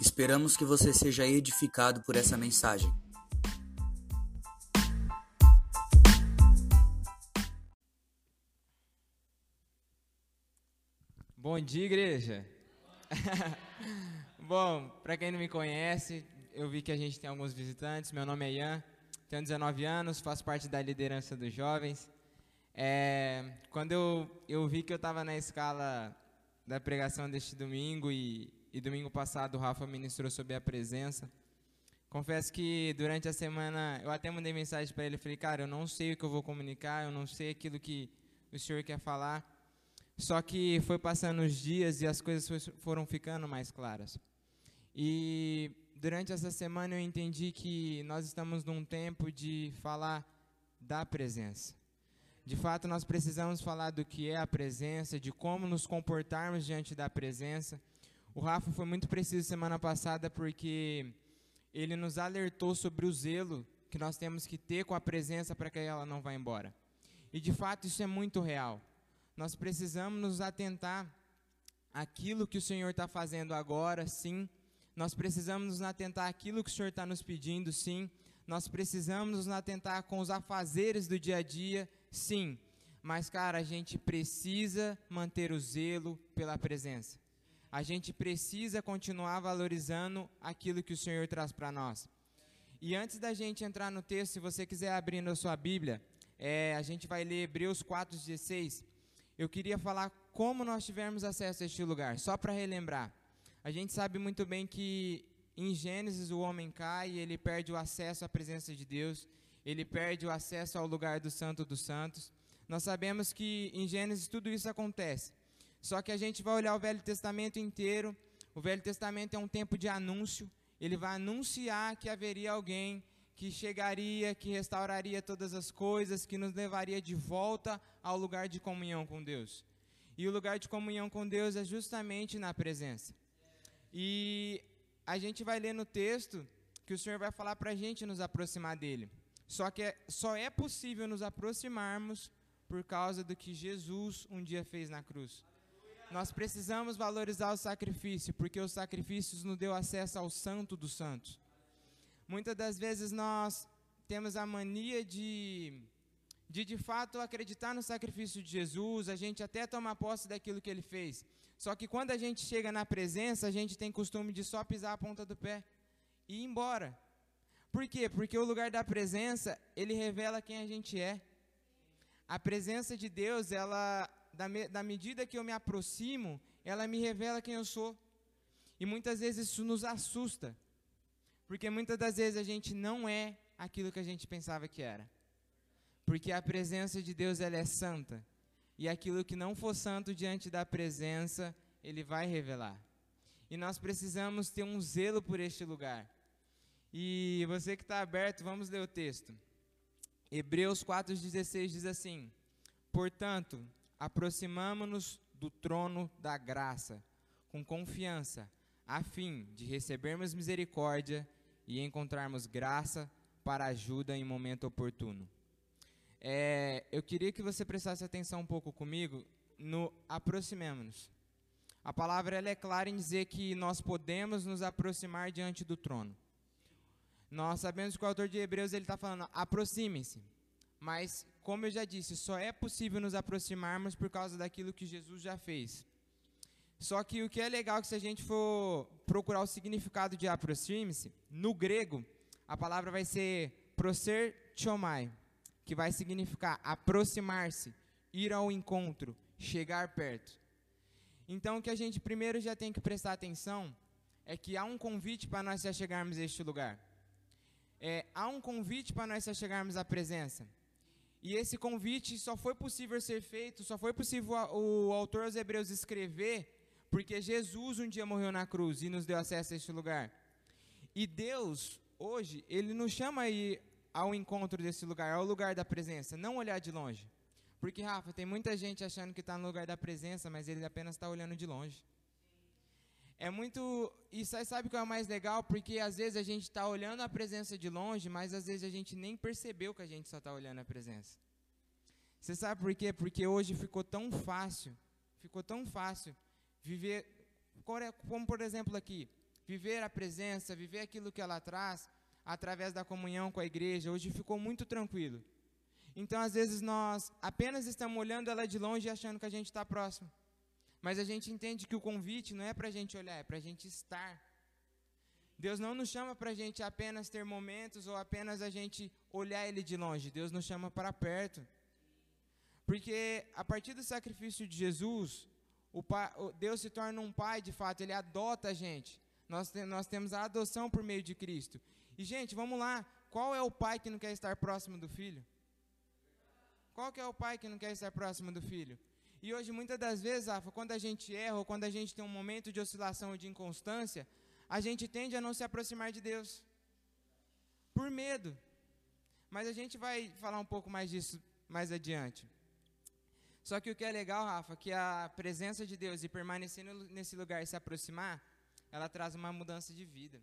Esperamos que você seja edificado por essa mensagem. Bom dia, igreja. Bom, para quem não me conhece, eu vi que a gente tem alguns visitantes. Meu nome é Ian, tenho 19 anos, faço parte da liderança dos jovens. É, quando eu, eu vi que eu estava na escala da pregação deste domingo e, e domingo passado o Rafa ministrou sobre a presença, confesso que durante a semana eu até mandei mensagem para ele, falei, cara, eu não sei o que eu vou comunicar, eu não sei aquilo que o senhor quer falar, só que foi passando os dias e as coisas foram ficando mais claras. E durante essa semana eu entendi que nós estamos num tempo de falar da presença. De fato, nós precisamos falar do que é a presença, de como nos comportarmos diante da presença. O Rafa foi muito preciso semana passada porque ele nos alertou sobre o zelo que nós temos que ter com a presença para que ela não vá embora. E de fato isso é muito real. Nós precisamos nos atentar àquilo que o Senhor está fazendo agora, sim. Nós precisamos nos atentar àquilo que o Senhor está nos pedindo, sim. Nós precisamos nos atentar com os afazeres do dia a dia, Sim, mas cara, a gente precisa manter o zelo pela presença. A gente precisa continuar valorizando aquilo que o Senhor traz para nós. E antes da gente entrar no texto, se você quiser abrir na sua Bíblia, é, a gente vai ler Hebreus 4,16. Eu queria falar como nós tivemos acesso a este lugar, só para relembrar. A gente sabe muito bem que em Gênesis o homem cai ele perde o acesso à presença de Deus ele perde o acesso ao lugar do Santo dos Santos. Nós sabemos que em Gênesis tudo isso acontece. Só que a gente vai olhar o Velho Testamento inteiro. O Velho Testamento é um tempo de anúncio. Ele vai anunciar que haveria alguém que chegaria, que restauraria todas as coisas, que nos levaria de volta ao lugar de comunhão com Deus. E o lugar de comunhão com Deus é justamente na presença. E a gente vai ler no texto que o Senhor vai falar para a gente nos aproximar dele. Só que é, só é possível nos aproximarmos por causa do que Jesus um dia fez na cruz. Nós precisamos valorizar o sacrifício, porque os sacrifícios nos deu acesso ao santo dos santos. Muitas das vezes nós temos a mania de de de fato acreditar no sacrifício de Jesus, a gente até toma posse daquilo que ele fez. Só que quando a gente chega na presença, a gente tem costume de só pisar a ponta do pé e ir embora. Por quê? Porque o lugar da presença, ele revela quem a gente é. A presença de Deus, ela, da, me, da medida que eu me aproximo, ela me revela quem eu sou. E muitas vezes isso nos assusta. Porque muitas das vezes a gente não é aquilo que a gente pensava que era. Porque a presença de Deus, ela é santa. E aquilo que não for santo diante da presença, ele vai revelar. E nós precisamos ter um zelo por este lugar. E você que está aberto, vamos ler o texto. Hebreus 4,16 diz assim: Portanto, aproximamo-nos do trono da graça, com confiança, a fim de recebermos misericórdia e encontrarmos graça para ajuda em momento oportuno. É, eu queria que você prestasse atenção um pouco comigo no aproximemos-nos. A palavra ela é clara em dizer que nós podemos nos aproximar diante do trono. Nós sabemos que o autor de Hebreus ele está falando, aproxime-se. Mas, como eu já disse, só é possível nos aproximarmos por causa daquilo que Jesus já fez. Só que o que é legal é que se a gente for procurar o significado de aproxime-se, no grego, a palavra vai ser proser chomai, que vai significar aproximar-se, ir ao encontro, chegar perto. Então, o que a gente primeiro já tem que prestar atenção é que há um convite para nós já chegarmos a este lugar é, há um convite para nós chegarmos à presença. E esse convite só foi possível ser feito, só foi possível o, autor aos Hebreus escrever, porque Jesus um dia morreu na cruz e nos deu acesso a este lugar. E Deus, hoje, Ele nos chama aí ao encontro desse lugar, ao lugar da presença, não olhar de longe. Porque, Rafa, tem muita gente achando que está no lugar da presença, mas ele apenas está olhando de longe. É muito. E sabe que é o mais legal? Porque às vezes a gente está olhando a presença de longe, mas às vezes a gente nem percebeu que a gente só está olhando a presença. Você sabe por quê? Porque hoje ficou tão fácil, ficou tão fácil viver, como por exemplo aqui, viver a presença, viver aquilo que ela traz através da comunhão com a igreja, hoje ficou muito tranquilo. Então, às vezes, nós apenas estamos olhando ela de longe e achando que a gente está próximo. Mas a gente entende que o convite não é para a gente olhar, é para a gente estar. Deus não nos chama para a gente apenas ter momentos ou apenas a gente olhar Ele de longe. Deus nos chama para perto. Porque a partir do sacrifício de Jesus, o pai, Deus se torna um pai de fato, Ele adota a gente. Nós, te, nós temos a adoção por meio de Cristo. E, gente, vamos lá. Qual é o pai que não quer estar próximo do filho? Qual que é o pai que não quer estar próximo do filho? E hoje, muitas das vezes, Rafa, quando a gente erra ou quando a gente tem um momento de oscilação ou de inconstância, a gente tende a não se aproximar de Deus. Por medo. Mas a gente vai falar um pouco mais disso mais adiante. Só que o que é legal, Rafa, que a presença de Deus e permanecer nesse lugar e se aproximar, ela traz uma mudança de vida.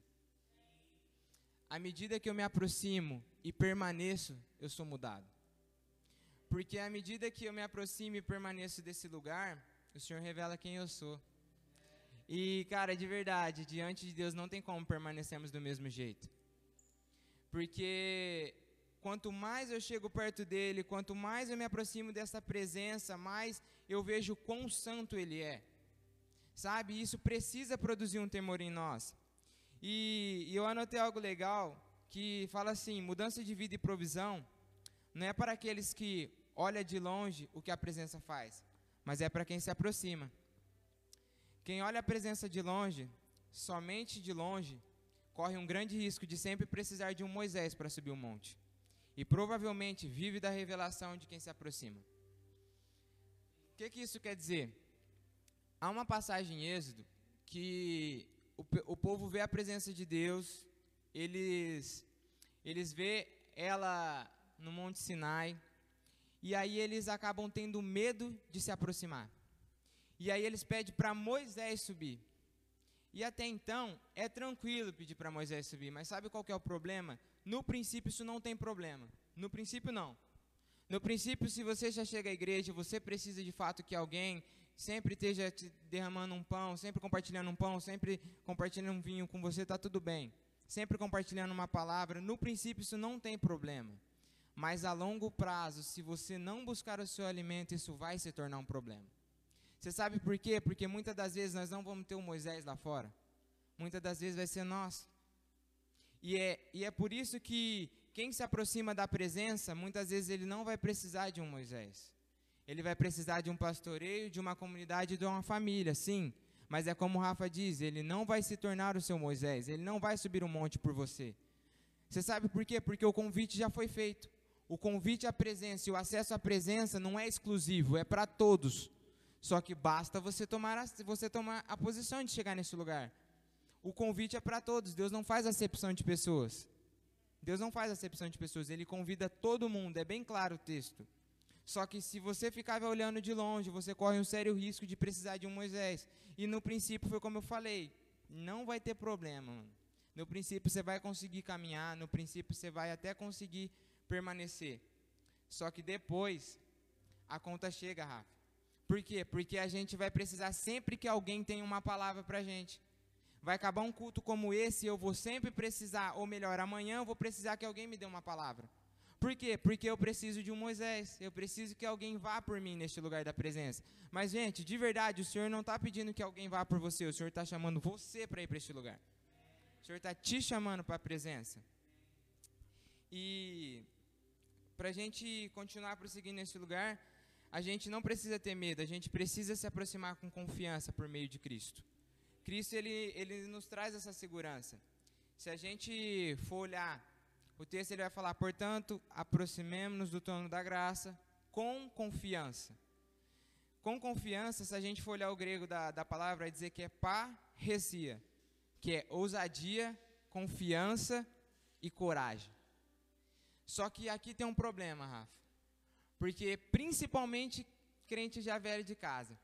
À medida que eu me aproximo e permaneço, eu sou mudado. Porque à medida que eu me aproximo e permaneço desse lugar, o Senhor revela quem eu sou. E, cara, de verdade, diante de Deus não tem como permanecermos do mesmo jeito. Porque quanto mais eu chego perto dele, quanto mais eu me aproximo dessa presença, mais eu vejo quão santo ele é. Sabe? Isso precisa produzir um temor em nós. E, e eu anotei algo legal que fala assim: mudança de vida e provisão não é para aqueles que olham de longe o que a presença faz, mas é para quem se aproxima. Quem olha a presença de longe, somente de longe, corre um grande risco de sempre precisar de um Moisés para subir o monte. E provavelmente vive da revelação de quem se aproxima. O que, que isso quer dizer? Há uma passagem em Êxodo que o, o povo vê a presença de Deus, eles, eles vê ela no Monte Sinai, e aí eles acabam tendo medo de se aproximar. E aí eles pedem para Moisés subir. E até então é tranquilo pedir para Moisés subir, mas sabe qual que é o problema? No princípio isso não tem problema. No princípio não. No princípio, se você já chega à igreja, você precisa de fato que alguém sempre esteja te derramando um pão, sempre compartilhando um pão, sempre compartilhando um vinho com você, está tudo bem. Sempre compartilhando uma palavra. No princípio isso não tem problema. Mas a longo prazo, se você não buscar o seu alimento, isso vai se tornar um problema. Você sabe por quê? Porque muitas das vezes nós não vamos ter o Moisés lá fora. Muitas das vezes vai ser nós. E é, e é por isso que quem se aproxima da presença, muitas vezes ele não vai precisar de um Moisés. Ele vai precisar de um pastoreio, de uma comunidade, de uma família, sim. Mas é como o Rafa diz, ele não vai se tornar o seu Moisés, ele não vai subir um monte por você. Você sabe por quê? Porque o convite já foi feito o convite à presença e o acesso à presença não é exclusivo, é para todos. Só que basta você tomar, a, você tomar a posição de chegar nesse lugar. O convite é para todos. Deus não faz acepção de pessoas. Deus não faz acepção de pessoas. Ele convida todo mundo. É bem claro o texto. Só que se você ficava olhando de longe, você corre um sério risco de precisar de um Moisés. E no princípio foi como eu falei, não vai ter problema. No princípio você vai conseguir caminhar, no princípio você vai até conseguir permanecer. Só que depois a conta chega, Rafa. Por quê? Porque a gente vai precisar sempre que alguém tenha uma palavra para gente. Vai acabar um culto como esse, eu vou sempre precisar, ou melhor, amanhã eu vou precisar que alguém me dê uma palavra. Por quê? Porque eu preciso de um Moisés. Eu preciso que alguém vá por mim neste lugar da presença. Mas, gente, de verdade, o Senhor não está pedindo que alguém vá por você. O Senhor está chamando você para ir para este lugar. O Senhor está te chamando para a presença. E para a gente continuar prosseguindo nesse lugar, a gente não precisa ter medo, a gente precisa se aproximar com confiança por meio de Cristo. Cristo, ele, ele nos traz essa segurança. Se a gente for olhar, o texto ele vai falar, portanto, aproximemos-nos do trono da graça com confiança. Com confiança, se a gente for olhar o grego da, da palavra, vai dizer que é parresia, que é ousadia, confiança e coragem. Só que aqui tem um problema, Rafa. Porque principalmente crente já velho de casa.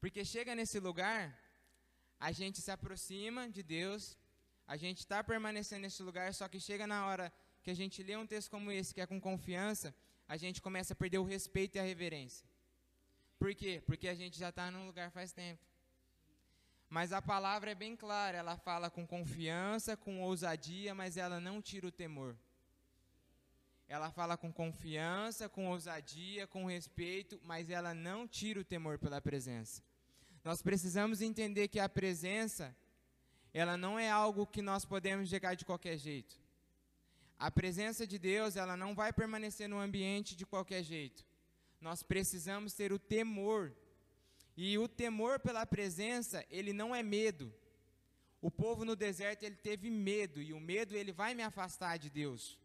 Porque chega nesse lugar, a gente se aproxima de Deus, a gente está permanecendo nesse lugar, só que chega na hora que a gente lê um texto como esse, que é com confiança, a gente começa a perder o respeito e a reverência. Por quê? Porque a gente já está num lugar faz tempo. Mas a palavra é bem clara, ela fala com confiança, com ousadia, mas ela não tira o temor. Ela fala com confiança, com ousadia, com respeito, mas ela não tira o temor pela presença. Nós precisamos entender que a presença, ela não é algo que nós podemos chegar de qualquer jeito. A presença de Deus, ela não vai permanecer no ambiente de qualquer jeito. Nós precisamos ter o temor. E o temor pela presença, ele não é medo. O povo no deserto, ele teve medo, e o medo ele vai me afastar de Deus.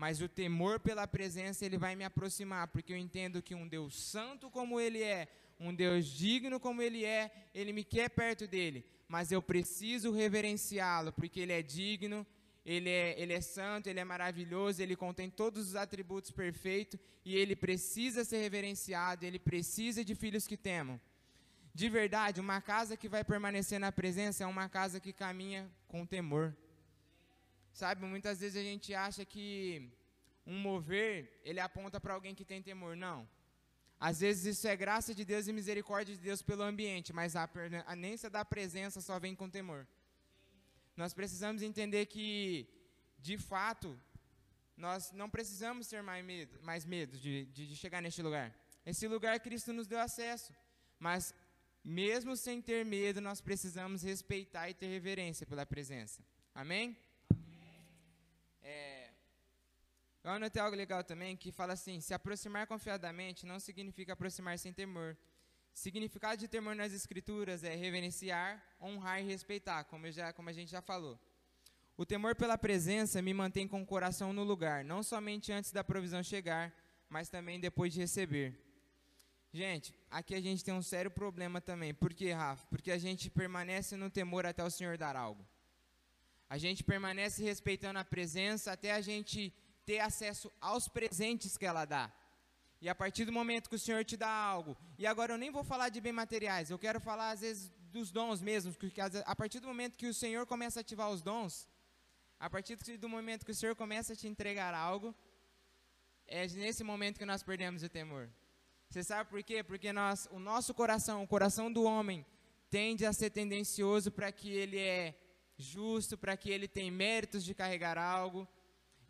Mas o temor pela presença, ele vai me aproximar, porque eu entendo que um Deus santo como ele é, um Deus digno como ele é, ele me quer perto dele, mas eu preciso reverenciá-lo, porque ele é digno, ele é, ele é santo, ele é maravilhoso, ele contém todos os atributos perfeitos e ele precisa ser reverenciado, ele precisa de filhos que temam. De verdade, uma casa que vai permanecer na presença é uma casa que caminha com temor. Sabe, muitas vezes a gente acha que um mover, ele aponta para alguém que tem temor. Não. Às vezes isso é graça de Deus e misericórdia de Deus pelo ambiente, mas a permanência da presença só vem com temor. Nós precisamos entender que, de fato, nós não precisamos ter mais medo, mais medo de, de, chegar neste lugar. Esse lugar Cristo nos deu acesso. Mas, mesmo sem ter medo, nós precisamos respeitar e ter reverência pela presença. Amém? Eu anotei algo legal também que fala assim: se aproximar confiadamente não significa aproximar sem temor. Significado de temor nas escrituras é reverenciar, honrar e respeitar, como, já, como a gente já falou. O temor pela presença me mantém com o coração no lugar, não somente antes da provisão chegar, mas também depois de receber. Gente, aqui a gente tem um sério problema também. Por quê, Rafa? Porque a gente permanece no temor até o Senhor dar algo. A gente permanece respeitando a presença até a gente ter acesso aos presentes que ela dá. E a partir do momento que o Senhor te dá algo, e agora eu nem vou falar de bem materiais, eu quero falar às vezes dos dons mesmos, porque a partir do momento que o Senhor começa a ativar os dons, a partir do momento que o Senhor começa a te entregar algo, é nesse momento que nós perdemos o temor. Você sabe por quê? Porque nós, o nosso coração, o coração do homem, tende a ser tendencioso para que ele é justo, para que ele tem méritos de carregar algo,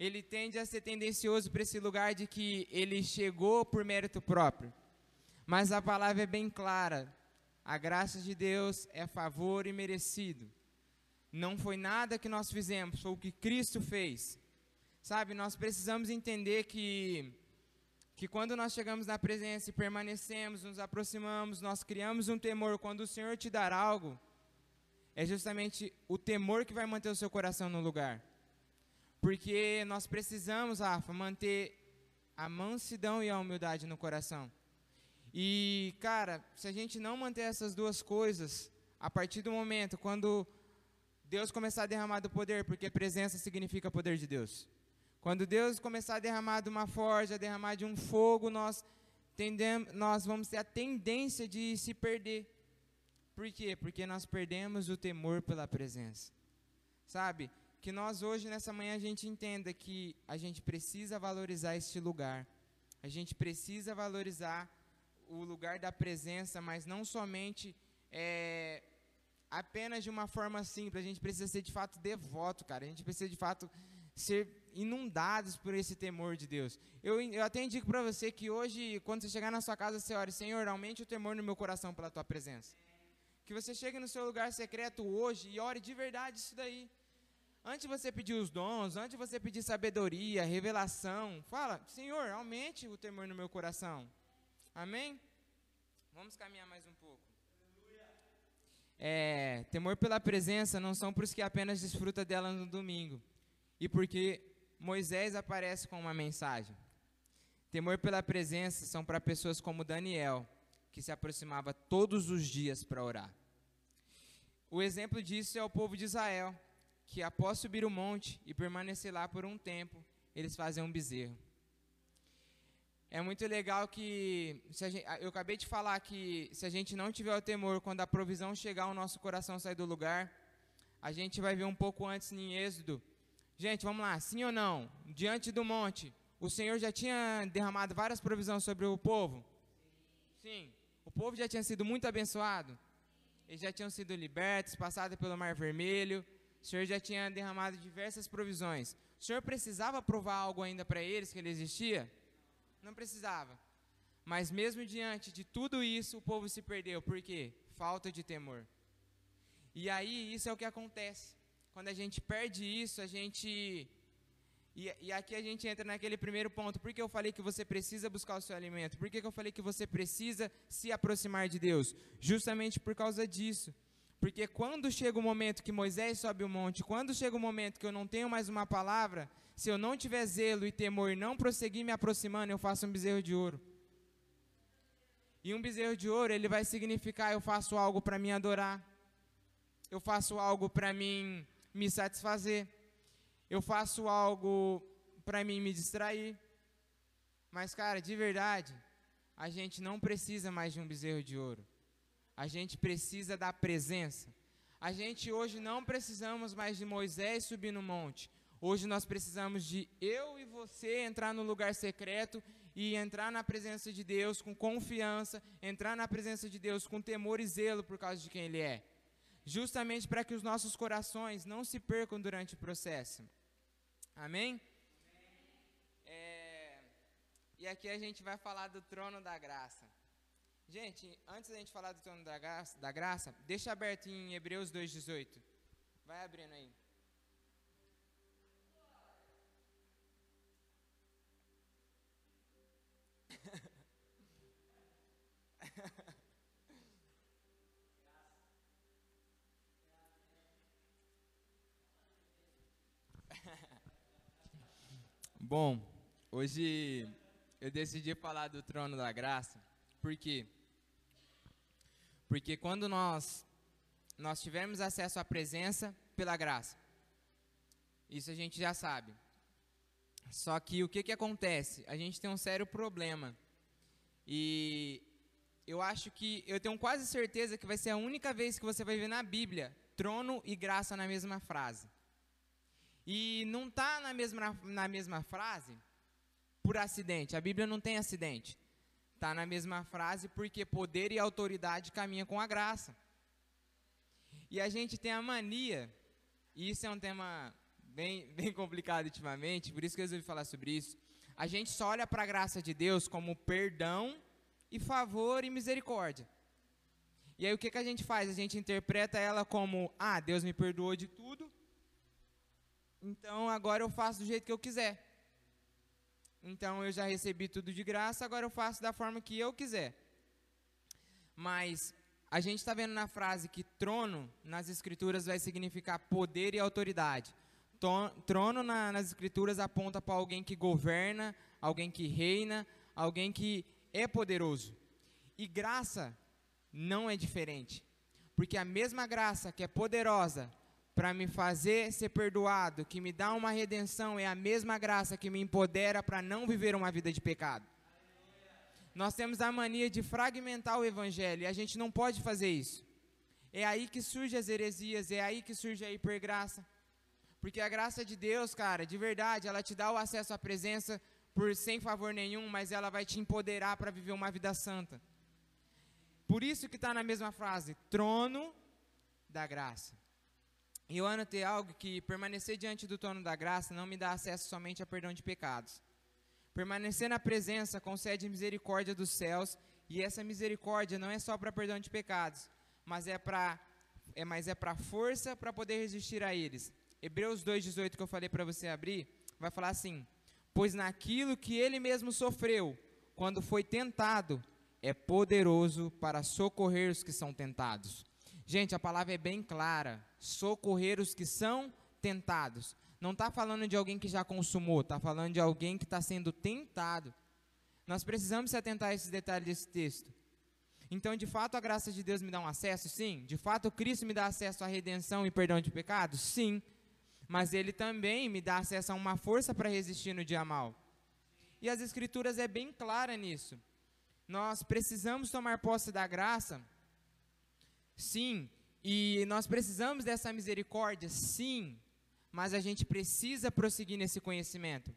ele tende a ser tendencioso para esse lugar de que ele chegou por mérito próprio. Mas a palavra é bem clara: a graça de Deus é favor e merecido. Não foi nada que nós fizemos, foi o que Cristo fez. Sabe, nós precisamos entender que que quando nós chegamos na presença e permanecemos, nos aproximamos, nós criamos um temor quando o Senhor te dar algo, é justamente o temor que vai manter o seu coração no lugar. Porque nós precisamos, Rafa, manter a mansidão e a humildade no coração. E, cara, se a gente não manter essas duas coisas, a partir do momento quando Deus começar a derramar do poder, porque presença significa poder de Deus. Quando Deus começar a derramar de uma forja, derramar de um fogo, nós, tendemos, nós vamos ter a tendência de se perder. Por quê? Porque nós perdemos o temor pela presença. Sabe? Que nós hoje, nessa manhã, a gente entenda que a gente precisa valorizar este lugar. A gente precisa valorizar o lugar da presença, mas não somente é, apenas de uma forma simples. A gente precisa ser de fato devoto, cara. A gente precisa de fato ser inundados por esse temor de Deus. Eu, eu até indico para você que hoje, quando você chegar na sua casa, você ore, Senhor, aumente o temor no meu coração pela tua presença. Que você chegue no seu lugar secreto hoje e ore de verdade isso daí. Antes de você pedir os dons, antes de você pedir sabedoria, revelação, fala, Senhor, aumente o temor no meu coração. Amém? Vamos caminhar mais um pouco. É, temor pela presença não são para os que apenas desfruta dela no domingo. E porque Moisés aparece com uma mensagem. Temor pela presença são para pessoas como Daniel, que se aproximava todos os dias para orar. O exemplo disso é o povo de Israel, que após subir o monte e permanecer lá por um tempo, eles fazem um bezerro. É muito legal que, gente, eu acabei de falar que se a gente não tiver o temor, quando a provisão chegar, o nosso coração sai do lugar. A gente vai ver um pouco antes em Êxodo. Gente, vamos lá, sim ou não? Diante do monte, o Senhor já tinha derramado várias provisões sobre o povo? Sim. O povo já tinha sido muito abençoado? eles já tinham sido libertos, passado pelo Mar Vermelho, o Senhor já tinha derramado diversas provisões. O Senhor precisava provar algo ainda para eles que ele existia? Não precisava. Mas mesmo diante de tudo isso, o povo se perdeu. Por quê? Falta de temor. E aí, isso é o que acontece. Quando a gente perde isso, a gente. E, e, aqui a gente entra naquele primeiro ponto. Por que eu falei que você precisa buscar o seu alimento? Por que, que eu falei que você precisa se aproximar de Deus? Justamente por causa disso. Porque quando chega o momento que Moisés sobe o monte, quando chega o momento que eu não tenho mais uma palavra, se eu não tiver zelo e temor e não prosseguir me aproximando, eu faço um bezerro de ouro. E um bezerro de ouro, ele vai significar eu faço algo para me adorar. Eu faço algo para mim me satisfazer. Eu faço algo para mim me distrair. Mas cara, de verdade, a gente não precisa mais de um bezerro de ouro. A gente precisa da presença. A gente hoje não precisamos mais de Moisés subir no monte. Hoje nós precisamos de eu e você entrar no lugar secreto e entrar na presença de Deus com confiança, entrar na presença de Deus com temor e zelo por causa de quem Ele é. Justamente para que os nossos corações não se percam durante o processo. Amém? É, e aqui a gente vai falar do trono da graça. Gente, antes da gente falar do trono da graça, da graça deixa aberto em Hebreus 2,18. Vai abrindo aí. Bom, hoje eu decidi falar do trono da graça, por quê? Porque quando nós nós tivermos acesso à presença pela graça, isso a gente já sabe. Só que o que, que acontece? A gente tem um sério problema. E eu acho que, eu tenho quase certeza que vai ser a única vez que você vai ver na Bíblia trono e graça na mesma frase. E não está na mesma, na mesma frase por acidente. A Bíblia não tem acidente. Está na mesma frase porque poder e autoridade caminham com a graça. E a gente tem a mania, e isso é um tema bem, bem complicado ultimamente, por isso que eu resolvi falar sobre isso. A gente só olha para a graça de Deus como perdão e favor e misericórdia. E aí o que, que a gente faz? A gente interpreta ela como: ah, Deus me perdoou de tudo, então agora eu faço do jeito que eu quiser. Então eu já recebi tudo de graça, agora eu faço da forma que eu quiser. Mas a gente está vendo na frase que trono nas escrituras vai significar poder e autoridade. Trono na, nas escrituras aponta para alguém que governa, alguém que reina, alguém que é poderoso. E graça não é diferente. Porque a mesma graça que é poderosa para me fazer ser perdoado, que me dá uma redenção, é a mesma graça que me empodera para não viver uma vida de pecado. Nós temos a mania de fragmentar o evangelho e a gente não pode fazer isso. É aí que surgem as heresias, é aí que surge a hipergraça. Porque a graça de Deus, cara, de verdade, ela te dá o acesso à presença por sem favor nenhum, mas ela vai te empoderar para viver uma vida santa. Por isso que está na mesma frase, trono da graça. Eu anotei algo que permanecer diante do trono da graça não me dá acesso somente a perdão de pecados. Permanecer na presença concede misericórdia dos céus, e essa misericórdia não é só para perdão de pecados, mas é para é, mas é para força para poder resistir a eles. Hebreus 2:18 que eu falei para você abrir, vai falar assim: "Pois naquilo que ele mesmo sofreu, quando foi tentado, é poderoso para socorrer os que são tentados." Gente, a palavra é bem clara. Socorrer os que são tentados. Não está falando de alguém que já consumou, está falando de alguém que está sendo tentado. Nós precisamos se atentar a esses detalhes desse texto. Então, de fato, a graça de Deus me dá um acesso? Sim. De fato, Cristo me dá acesso à redenção e perdão de pecados? Sim. Mas Ele também me dá acesso a uma força para resistir no dia mal. E as Escrituras é bem clara nisso. Nós precisamos tomar posse da graça Sim. E nós precisamos dessa misericórdia? Sim. Mas a gente precisa prosseguir nesse conhecimento.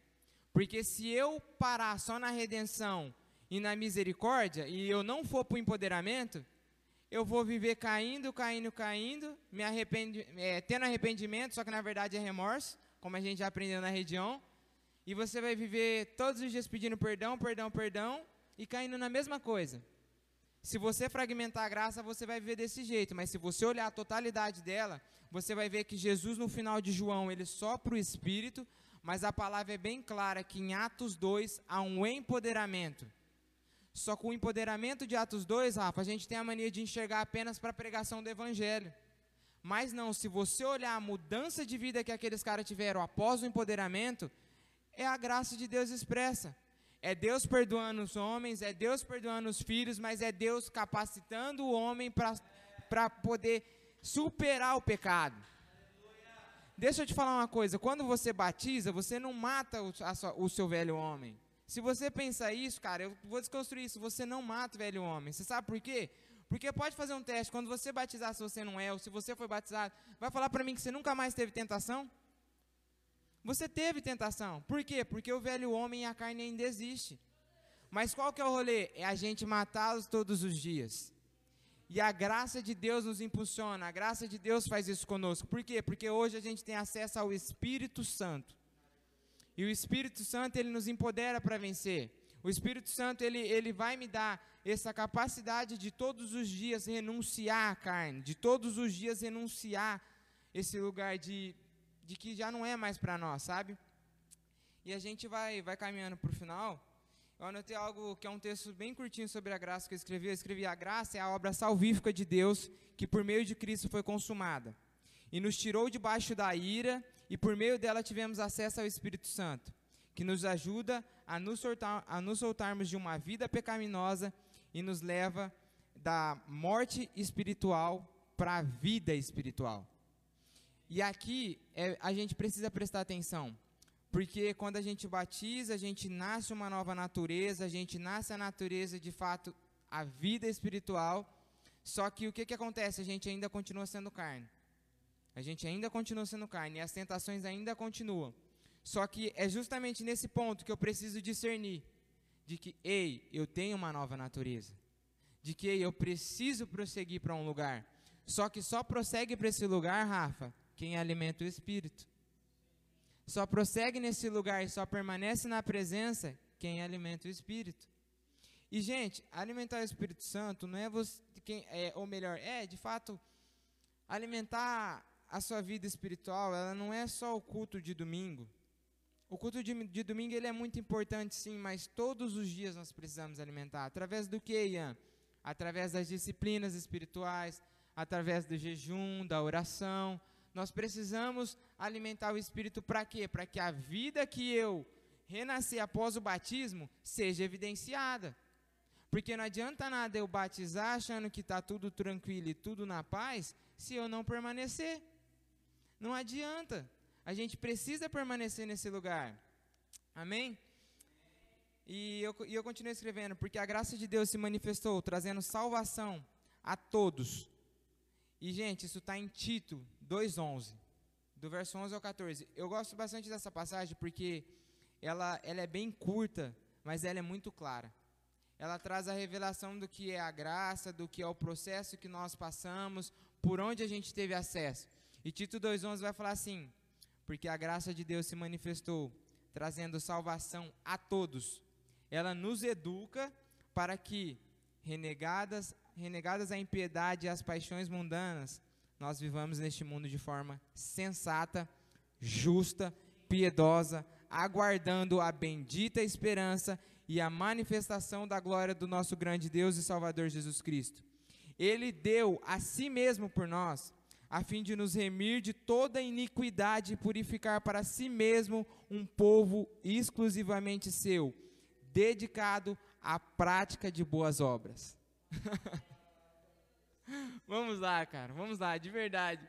Porque se eu parar só na redenção e na misericórdia, e eu não for para o empoderamento, eu vou viver caindo, caindo, caindo, me arrependi, é, tendo arrependimento, só que na verdade é remorso, como a gente já aprendeu na região. E você vai viver todos os dias pedindo perdão, perdão, perdão e caindo na mesma coisa. Se você fragmentar a graça, você vai viver desse jeito, mas se você olhar a totalidade dela, você vai ver que Jesus no final de João, ele sopra o espírito, mas a palavra é bem clara que em Atos 2 há um empoderamento. Só que o empoderamento de Atos 2, Rafa, a gente tem a mania de enxergar apenas para a pregação do evangelho. Mas não, se você olhar a mudança de vida que aqueles caras tiveram após o empoderamento, é a graça de Deus expressa. É Deus perdoando os homens, é Deus perdoando os filhos, mas é Deus capacitando o homem para poder superar o pecado. Deixa eu te falar uma coisa: quando você batiza, você não mata o, o seu velho homem. Se você pensa isso, cara, eu vou desconstruir isso. Você não mata o velho homem. Você sabe por quê? Porque pode fazer um teste. Quando você batizar, se você não é, ou se você foi batizado, vai falar para mim que você nunca mais teve tentação? Você teve tentação. Por quê? Porque o velho homem e a carne ainda existe. Mas qual que é o rolê? É a gente matá-los todos os dias. E a graça de Deus nos impulsiona, a graça de Deus faz isso conosco. Por quê? Porque hoje a gente tem acesso ao Espírito Santo. E o Espírito Santo, ele nos empodera para vencer. O Espírito Santo, ele, ele vai me dar essa capacidade de todos os dias renunciar à carne, de todos os dias renunciar esse lugar de, de que já não é mais para nós, sabe? E a gente vai, vai caminhando para o final. Eu anotei algo que é um texto bem curtinho sobre a graça que eu escrevi. Eu escrevi: A graça é a obra salvífica de Deus que por meio de Cristo foi consumada. E nos tirou debaixo da ira, e por meio dela tivemos acesso ao Espírito Santo, que nos ajuda a nos, soltar, a nos soltarmos de uma vida pecaminosa e nos leva da morte espiritual para a vida espiritual. E aqui é, a gente precisa prestar atenção. Porque quando a gente batiza, a gente nasce uma nova natureza, a gente nasce a natureza de fato, a vida espiritual. Só que o que, que acontece? A gente ainda continua sendo carne. A gente ainda continua sendo carne e as tentações ainda continuam. Só que é justamente nesse ponto que eu preciso discernir de que, ei, eu tenho uma nova natureza. De que, ei, eu preciso prosseguir para um lugar. Só que só prossegue para esse lugar, Rafa, quem alimenta o espírito. Só prossegue nesse lugar e só permanece na presença quem alimenta o Espírito. E, gente, alimentar o Espírito Santo não é você, quem, é, ou melhor, é, de fato, alimentar a sua vida espiritual, ela não é só o culto de domingo. O culto de, de domingo ele é muito importante, sim, mas todos os dias nós precisamos alimentar. Através do que, Ian? Através das disciplinas espirituais, através do jejum, da oração, nós precisamos alimentar o espírito para quê? Para que a vida que eu renasci após o batismo seja evidenciada. Porque não adianta nada eu batizar achando que está tudo tranquilo e tudo na paz, se eu não permanecer. Não adianta. A gente precisa permanecer nesse lugar. Amém? E eu, e eu continuo escrevendo, porque a graça de Deus se manifestou, trazendo salvação a todos. E, gente, isso está em Tito 2:11, do verso 11 ao 14. Eu gosto bastante dessa passagem porque ela, ela é bem curta, mas ela é muito clara. Ela traz a revelação do que é a graça, do que é o processo que nós passamos, por onde a gente teve acesso. E Tito 2:11 vai falar assim: porque a graça de Deus se manifestou, trazendo salvação a todos. Ela nos educa para que renegadas, renegadas a impiedade e as paixões mundanas, nós vivamos neste mundo de forma sensata, justa, piedosa, aguardando a bendita esperança e a manifestação da glória do nosso grande Deus e Salvador Jesus Cristo. Ele deu a si mesmo por nós, a fim de nos remir de toda iniquidade e purificar para si mesmo um povo exclusivamente seu, dedicado à prática de boas obras. vamos lá, cara, vamos lá, de verdade.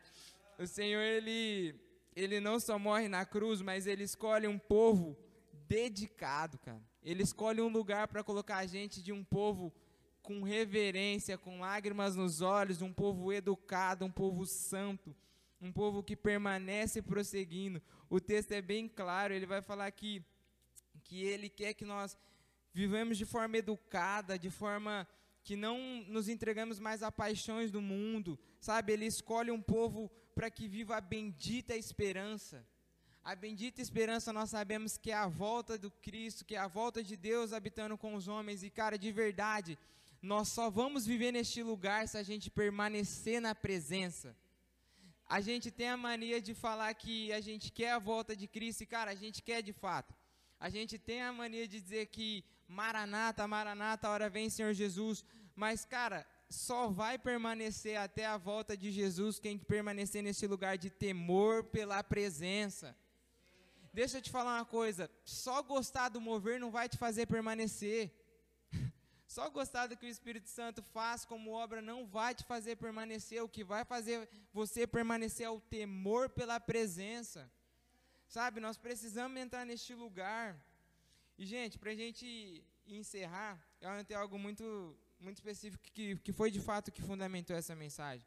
O Senhor, ele, ele não só morre na cruz, mas ele escolhe um povo dedicado, cara. Ele escolhe um lugar para colocar a gente de um povo com reverência, com lágrimas nos olhos, um povo educado, um povo santo, um povo que permanece prosseguindo. O texto é bem claro, ele vai falar que, que ele quer que nós vivemos de forma educada, de forma que não nos entregamos mais a paixões do mundo, sabe? Ele escolhe um povo para que viva a bendita esperança. A bendita esperança nós sabemos que é a volta do Cristo, que é a volta de Deus habitando com os homens. E, cara, de verdade, nós só vamos viver neste lugar se a gente permanecer na presença. A gente tem a mania de falar que a gente quer a volta de Cristo, e, cara, a gente quer de fato. A gente tem a mania de dizer que Maranata, Maranata, a hora vem, Senhor Jesus. Mas, cara, só vai permanecer até a volta de Jesus quem permanecer nesse lugar de temor pela presença. Deixa eu te falar uma coisa: só gostar do mover não vai te fazer permanecer. Só gostar do que o Espírito Santo faz como obra não vai te fazer permanecer. O que vai fazer você permanecer é o temor pela presença. Sabe, nós precisamos entrar neste lugar. E, gente, para a gente encerrar, eu anotei algo muito, muito específico que, que foi de fato que fundamentou essa mensagem.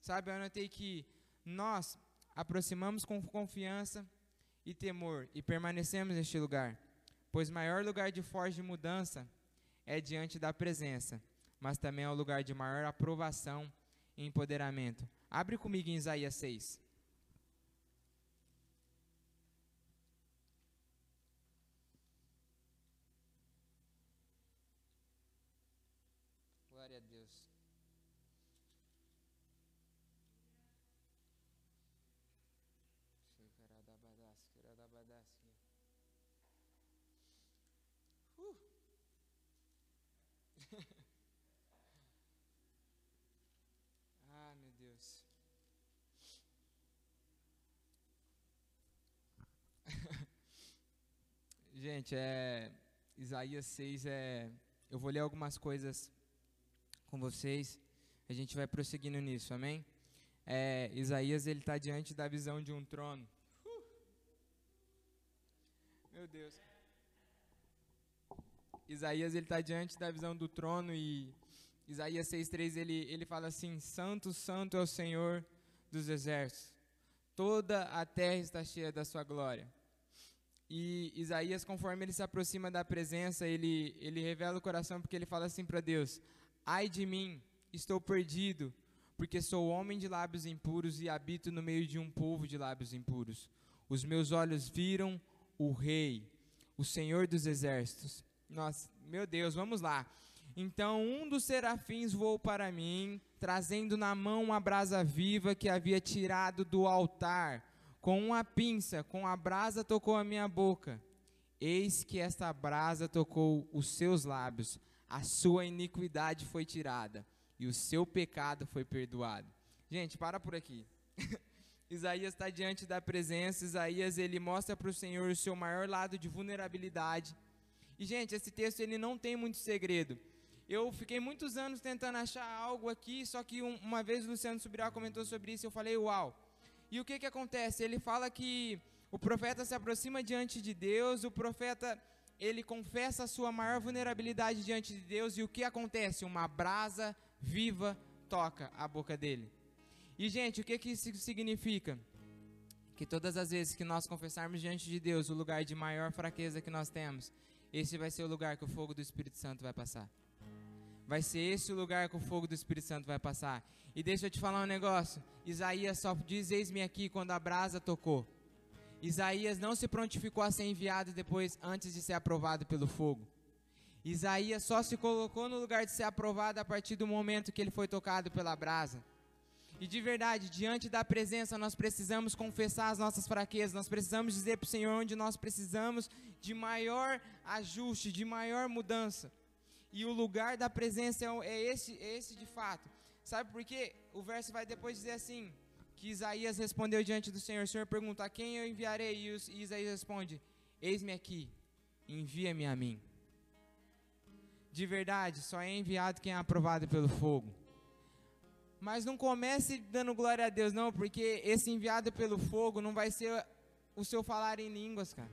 Sabe, eu anotei que nós aproximamos com confiança e temor e permanecemos neste lugar, pois maior lugar de forte mudança é diante da presença, mas também é o lugar de maior aprovação e empoderamento. Abre comigo em Isaías 6. Glória a Deus. Uh. ah, meu Deus. Gente, é Isaías 6 é eu vou ler algumas coisas com vocês. A gente vai prosseguindo nisso, amém? É, Isaías ele está diante da visão de um trono. Uh! Meu Deus. Isaías ele está diante da visão do trono e Isaías 6:3 ele ele fala assim: Santo, Santo é o Senhor dos exércitos. Toda a terra está cheia da sua glória. E Isaías, conforme ele se aproxima da presença, ele ele revela o coração porque ele fala assim para Deus: Ai de mim, estou perdido, porque sou homem de lábios impuros e habito no meio de um povo de lábios impuros. Os meus olhos viram o Rei, o Senhor dos exércitos. Nossa, meu Deus, vamos lá. Então um dos serafins voou para mim, trazendo na mão uma brasa viva que havia tirado do altar. Com uma pinça, com a brasa tocou a minha boca. Eis que esta brasa tocou os seus lábios a sua iniquidade foi tirada e o seu pecado foi perdoado. Gente, para por aqui. Isaías está diante da presença, Isaías ele mostra para o Senhor o seu maior lado de vulnerabilidade. E gente, esse texto ele não tem muito segredo. Eu fiquei muitos anos tentando achar algo aqui, só que um, uma vez o Luciano Subirá comentou sobre isso, eu falei, uau. E o que que acontece? Ele fala que o profeta se aproxima diante de Deus, o profeta ele confessa a sua maior vulnerabilidade diante de Deus e o que acontece? Uma brasa viva toca a boca dele. E gente, o que, que isso significa? Que todas as vezes que nós confessarmos diante de Deus o lugar de maior fraqueza que nós temos, esse vai ser o lugar que o fogo do Espírito Santo vai passar. Vai ser esse o lugar que o fogo do Espírito Santo vai passar. E deixa eu te falar um negócio. Isaías só diz: Eis-me aqui quando a brasa tocou. Isaías não se prontificou a ser enviado depois, antes de ser aprovado pelo fogo. Isaías só se colocou no lugar de ser aprovado a partir do momento que ele foi tocado pela brasa. E de verdade, diante da presença, nós precisamos confessar as nossas fraquezas, nós precisamos dizer para o Senhor onde nós precisamos de maior ajuste, de maior mudança. E o lugar da presença é, é esse, é esse de fato. Sabe por quê? O verso vai depois dizer assim: que Isaías respondeu diante do Senhor. O Senhor pergunta: A quem eu enviarei? E Isaías responde: Eis-me aqui, envia-me a mim. De verdade, só é enviado quem é aprovado pelo fogo. Mas não comece dando glória a Deus, não, porque esse enviado pelo fogo não vai ser o seu falar em línguas, cara.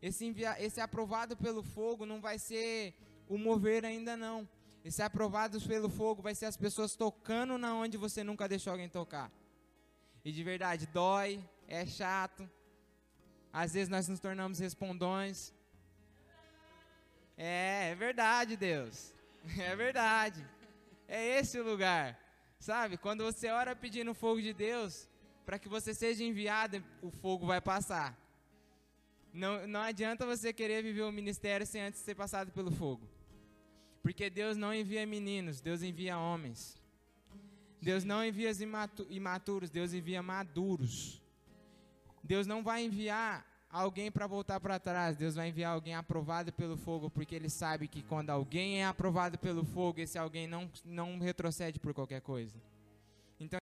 Esse, envia, esse aprovado pelo fogo não vai ser o mover ainda, não. Esse aprovado pelo fogo vai ser as pessoas tocando na onde você nunca deixou alguém tocar. E de verdade, dói, é chato. Às vezes nós nos tornamos respondões. É, é verdade, Deus. É verdade. É esse o lugar. Sabe? Quando você ora pedindo fogo de Deus, para que você seja enviado, o fogo vai passar. Não, não adianta você querer viver o ministério sem antes ser passado pelo fogo. Porque Deus não envia meninos, Deus envia homens. Deus não envia imaturos, Deus envia maduros. Deus não vai enviar alguém para voltar para trás, Deus vai enviar alguém aprovado pelo fogo, porque Ele sabe que quando alguém é aprovado pelo fogo, esse alguém não, não retrocede por qualquer coisa.